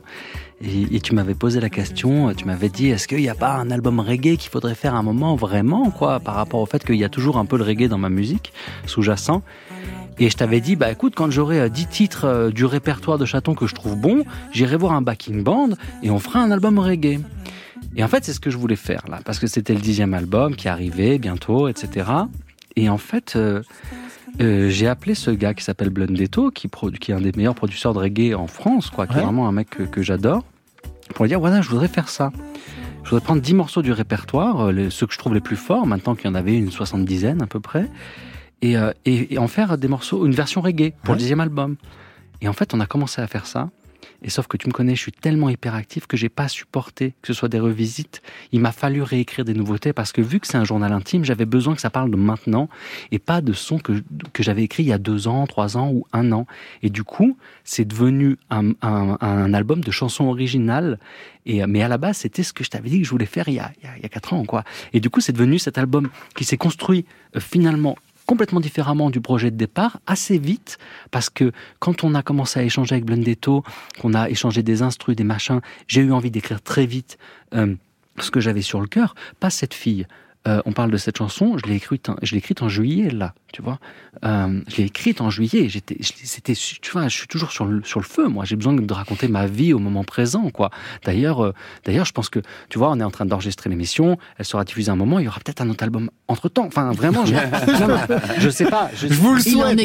et, tu m'avais posé la question, tu m'avais dit est-ce qu'il n'y a pas un album reggae qu'il faudrait faire un moment vraiment quoi par rapport au fait qu'il y a toujours un peu le reggae dans ma musique sous-jacent? Et je t'avais dit, bah écoute, quand j'aurai euh, 10 titres euh, du répertoire de Chaton que je trouve bon, j'irai voir un backing band et on fera un album reggae. Et en fait, c'est ce que je voulais faire là, parce que c'était le dixième album qui arrivait bientôt, etc. Et en fait, euh, euh, j'ai appelé ce gars qui s'appelle Blundetto, qui, est un des meilleurs producteurs de reggae en France, quoi, qui Ouais. est vraiment un mec que, que j'adore, pour lui dire, voilà, je voudrais faire ça. Je voudrais prendre 10 morceaux du répertoire, euh, les- ceux que je trouve les plus forts, maintenant qu'il y en avait une soixante-dizaine à peu près, et, euh, et, et en faire des morceaux, une version reggae pour Ouais. le dixième album. Et en fait, on a commencé à faire ça. Et sauf que tu me connais, je suis tellement hyperactif que j'ai pas supporté que ce soit des revisites. Il m'a fallu réécrire des nouveautés parce que vu que c'est un journal intime, j'avais besoin que ça parle de maintenant et pas de sons que, que j'avais écrits il y a deux ans, trois ans ou un an. Et du coup, c'est devenu un, un, un, album de chansons originales. Et, mais à la base, c'était ce que je t'avais dit que je voulais faire il y a, il y a, il y a quatre ans, quoi. Et du coup, c'est devenu cet album qui s'est construit euh, finalement complètement différemment du projet de départ, assez vite, parce que quand on a commencé à échanger avec Blendetto, qu'on a échangé des instrus, des machins, j'ai eu envie d'écrire très vite euh, ce que j'avais sur le cœur, pas cette fille. Euh, on parle de cette chanson, je l'ai écrite, je l'ai écrite en juillet là, tu vois. Euh, je l'ai écrite en juillet. J'étais, c'était, tu vois, je suis toujours sur le, sur le feu. Moi, j'ai besoin de raconter ma vie au moment présent, quoi. D'ailleurs, euh, d'ailleurs, je pense que, tu vois, on est en train d'enregistrer l'émission. Elle sera diffusée un moment. Il y aura peut-être un autre album entre temps. Enfin, vraiment, je, non, non, je sais pas. Je, Je vous le souhaite.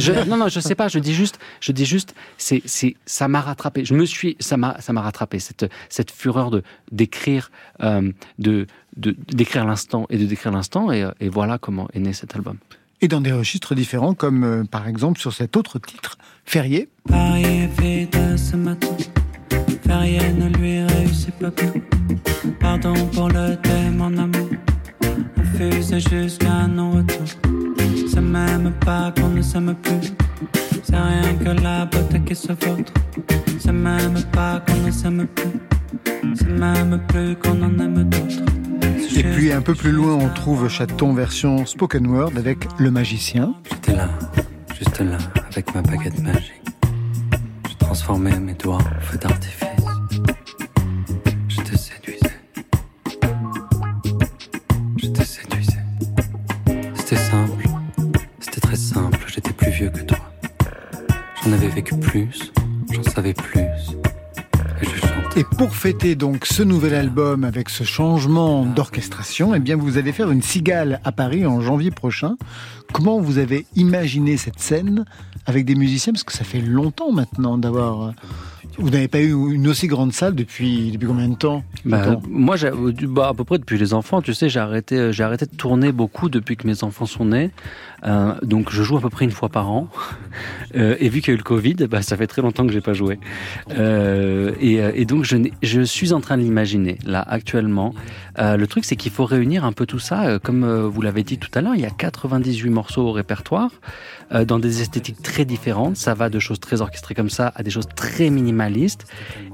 je, non, non, je sais pas. Je dis juste, je dis juste, c'est, c'est, ça m'a rattrapé. Je me suis, ça m'a, ça m'a rattrapé cette, cette fureur de d'écrire, de, de d'écrire l'instant et de décrire l'instant. Et, euh, et voilà comment est né cet album. Et dans des registres différents, comme euh, par exemple sur cet autre titre, Ferrier. Paris est vide ce matin. Ferrier ne lui réussit pas bien. Pardon pour le thé, mon amour. On fuse jusqu'à non-retour. C'est même pas qu'on ne s'aime plus. C'est rien que la beauté qui se vautre. C'est même pas qu'on ne s'aime plus. C'est même plus qu'on en aime d'autres. Et puis un peu plus loin, on trouve Chaton version spoken word avec Le Magicien. J'étais là, juste là, avec ma baguette magique. Je transformais mes doigts en feu d'artifice. Je te séduisais. Je te séduisais. C'était simple, c'était très simple. J'étais plus vieux que toi. J'en avais vécu plus, j'en savais plus. Et pour fêter donc ce nouvel album avec ce changement d'orchestration, eh bien vous allez faire une cigale à Paris en janvier prochain. Comment vous avez imaginé cette scène avec des musiciens? Parce que ça fait longtemps maintenant d'avoir. euh, Vous n'avez pas eu une aussi grande salle depuis, depuis combien de temps? Bah, moi, j'ai- bah, à peu près depuis les enfants, tu sais, j'ai arrêté, euh, j'ai arrêté de tourner beaucoup depuis que mes enfants sont nés. Euh, donc, je joue à peu près une fois par an. Euh, et vu qu'il y a eu le Covid, bah, ça fait très longtemps que j'ai pas joué. Euh, et, et donc, je, suis en train de l'imaginer là actuellement. Le truc, c'est qu'il faut réunir un peu tout ça. Comme vous l'avez dit tout à l'heure, il y a 98 morceaux au répertoire dans des esthétiques très différentes. Ça va de choses très orchestrées comme ça à des choses très minimalistes.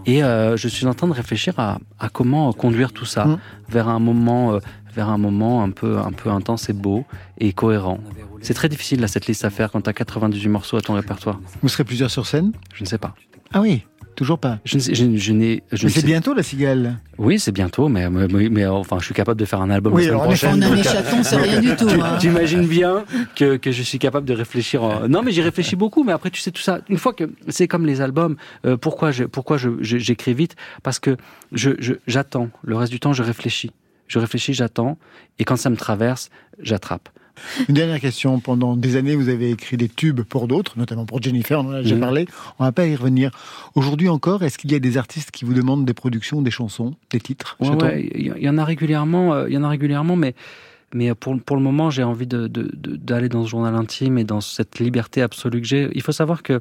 Et je suis en train de réfléchir à, à comment conduire tout ça Mm. vers un moment, vers un moment un peu, un peu intense et beau et cohérent. C'est très difficile là cette liste à faire quand tu as 98 morceaux à ton répertoire. Vous serez plusieurs sur scène? Je ne sais pas. Ah oui, toujours pas. Je je, je Mais c'est bientôt la cigale. Oui, c'est bientôt, mais, mais, mais- mais, enfin, je suis capable de faire un album Oui, la alors, prochaine. On a euh, chatons, c'est rien du tout. tu- hein. T'imagines bien que, que je suis capable de réfléchir. en- Non, mais j'y réfléchis beaucoup. Mais après, tu sais tout ça. Une fois que c'est comme les albums, euh, pourquoi je, pourquoi je, je- j'écris vite Parce que je, je- j'attends. Le reste du temps, je réfléchis. Je réfléchis, j'attends, et quand ça me traverse, j'attrape. Une dernière question. Pendant des années, vous avez écrit des tubes pour d'autres, notamment pour Jennifer, on en a déjà parlé. On va pas y revenir. Aujourd'hui encore, est-ce qu'il y a des artistes qui vous demandent des productions, des chansons, des titres Ouais, Chaton ouais, il y, y en a régulièrement, euh, il y en a régulièrement, mais mais pour pour le moment, j'ai envie de de- d'aller dans ce journal intime et dans cette liberté absolue que j'ai. Il faut savoir que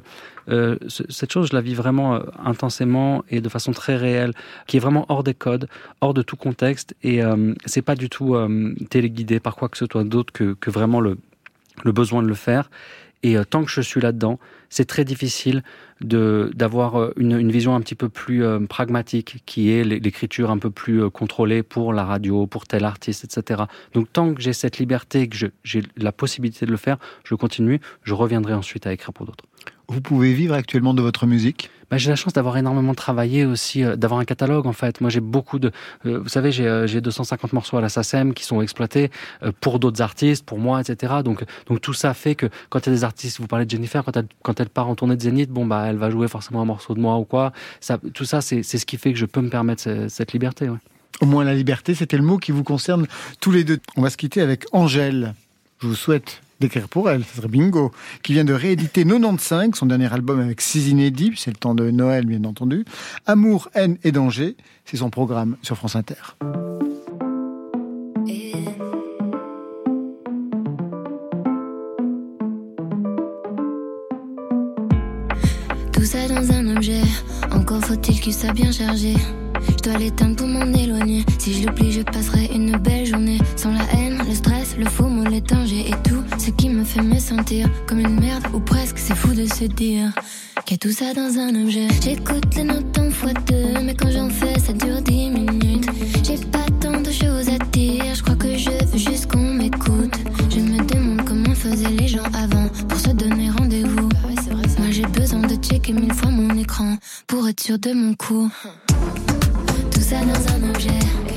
euh, ce- cette chose, je la vis vraiment euh, intensément et de façon très réelle, qui est vraiment hors des codes, hors de tout contexte, et euh, c'est pas du tout euh, téléguidé par quoi que ce soit d'autre que que vraiment le le besoin de le faire. Et euh, tant que je suis là-dedans, c'est très difficile d'avoir euh, une, une vision un petit peu plus euh, pragmatique, qui est l'é- l'écriture un peu plus euh, contrôlée pour la radio, pour tel artiste, etc. Donc tant que j'ai cette liberté, que j'ai la possibilité de le faire, je continue. Je reviendrai ensuite à écrire pour d'autres. Vous pouvez vivre actuellement de votre musique Bah, j'ai la chance d'avoir énormément travaillé aussi, euh, d'avoir un catalogue en fait. Moi j'ai beaucoup de... euh, vous savez, j'ai euh, j'ai 250 morceaux à la SACEM qui sont exploités euh, pour d'autres artistes, pour moi, etc. Donc, donc tout ça fait que quand il y a des artistes, vous parlez de Jennifer, quand elle, quand elle part en tournée de Zénith, bon bah elle va jouer forcément un morceau de moi ou quoi. Ça, tout ça c'est ce qui fait que je peux me permettre ce- cette liberté. ouais. Au moins la liberté, c'était le mot qui vous concerne tous les deux. On va se quitter avec Angèle. Je vous souhaite d'écrire pour elle, ce serait bingo, qui vient de rééditer 95, son dernier album avec six inédits, puis c'est le temps de Noël bien entendu. Amour, haine et danger, c'est son programme sur France Inter. Tout ça dans un objet, encore faut-il qu'il soit bien chargé. Je dois l'éteindre pour m'en éloigner. Si je l'oublie, je passerai une belle journée. Sans la haine, le stress, le faux mot, les dangers et tout ce qui me fait me sentir comme une merde ou presque. C'est fou de se dire qu'il y a tout ça dans un objet. J'écoute les notes en fois deux, mais quand j'en fais, ça dure dix minutes. J'ai pas tant de choses à dire, je crois que je veux juste qu'on m'écoute. Je me demande comment faisaient les gens avant pour se donner rendez-vous. Moi j'ai besoin de checker mille fois mon écran pour être sûr de mon coup. Tout ça dans un objet.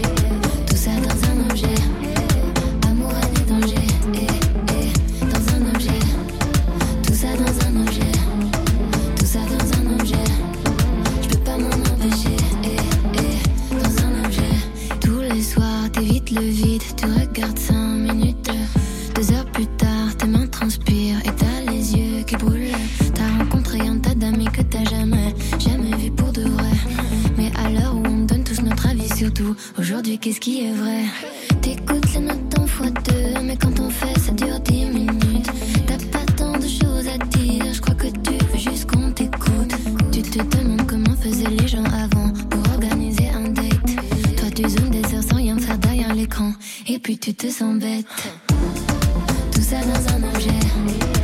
Le vide. Tu regardes cinq minutes. Deux heures plus tard, tes mains transpirent et t'as les yeux qui brûlent. T'as rencontré un tas d'amis que t'as jamais, jamais vu pour de vrai. Mais à l'heure où on donne tous notre avis sur tout, aujourd'hui qu'est-ce qui est vrai? T'écoutes les notes en fois deux, mais quand on fait ça dure dix minutes. Tu te sens bête. Tout ça dans un objet,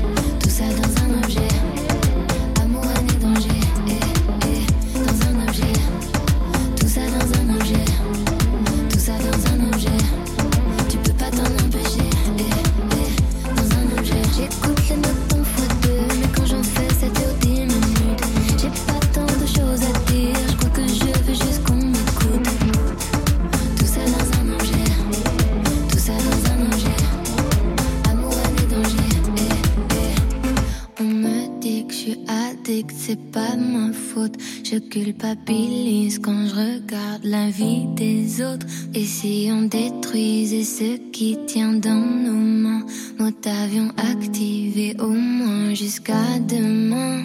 c'est pas ma faute. Je culpabilise quand je regarde la vie des autres. Et si on détruisait ce qui tient dans nos mains, mode avion activé au moins jusqu'à demain.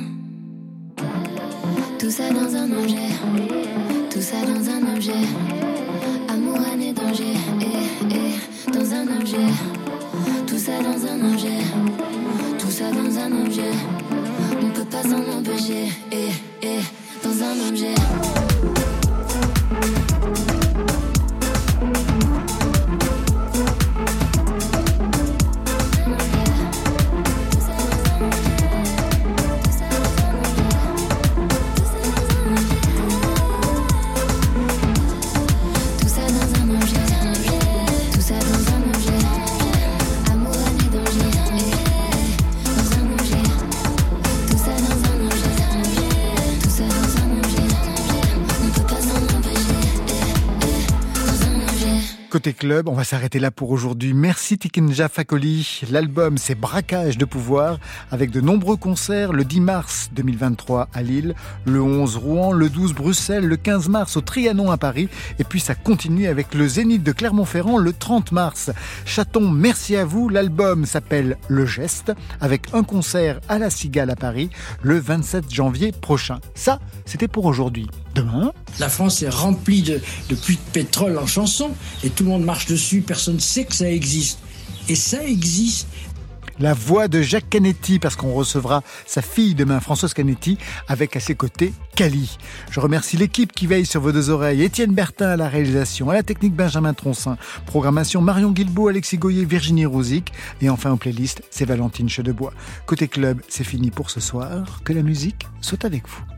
Tout ça dans un objet, tout ça dans un objet. Amour, et danger, eh, eh, dans un objet. Tout ça dans un objet, tout ça dans un objet. On peut pas s'en empêcher, eh, eh, dans un objet. Club, on va s'arrêter là pour aujourd'hui. Merci Tikinja Fakoli. L'album, c'est Braquage de pouvoir avec de nombreux concerts le 10 mars 2023 à Lille, le 11 Rouen, le 12 Bruxelles, le 15 mars au Trianon à Paris. Et puis ça continue avec le Zénith de Clermont-Ferrand le 30 mars. Chaton, merci à vous. L'album s'appelle Le Geste avec un concert à la Cigale à Paris le 27 janvier prochain. Ça, c'était pour aujourd'hui. Demain, La France est remplie de, de puits de pétrole en chansons et tout le monde marche dessus, personne ne sait que ça existe. Et ça existe. la voix de Jacques Canetti, parce qu'on recevra sa fille demain, Françoise Canetti, avec à ses côtés Cali. Je remercie l'équipe qui veille sur vos deux oreilles, Étienne Bertin à la réalisation, à la technique Benjamin Troncin, programmation Marion Guilbault, Alexis Goyer, Virginie Rouzic, et enfin en playlist, c'est Valentine Chedebois. Côté club, c'est fini pour ce soir. Que la musique soit avec vous.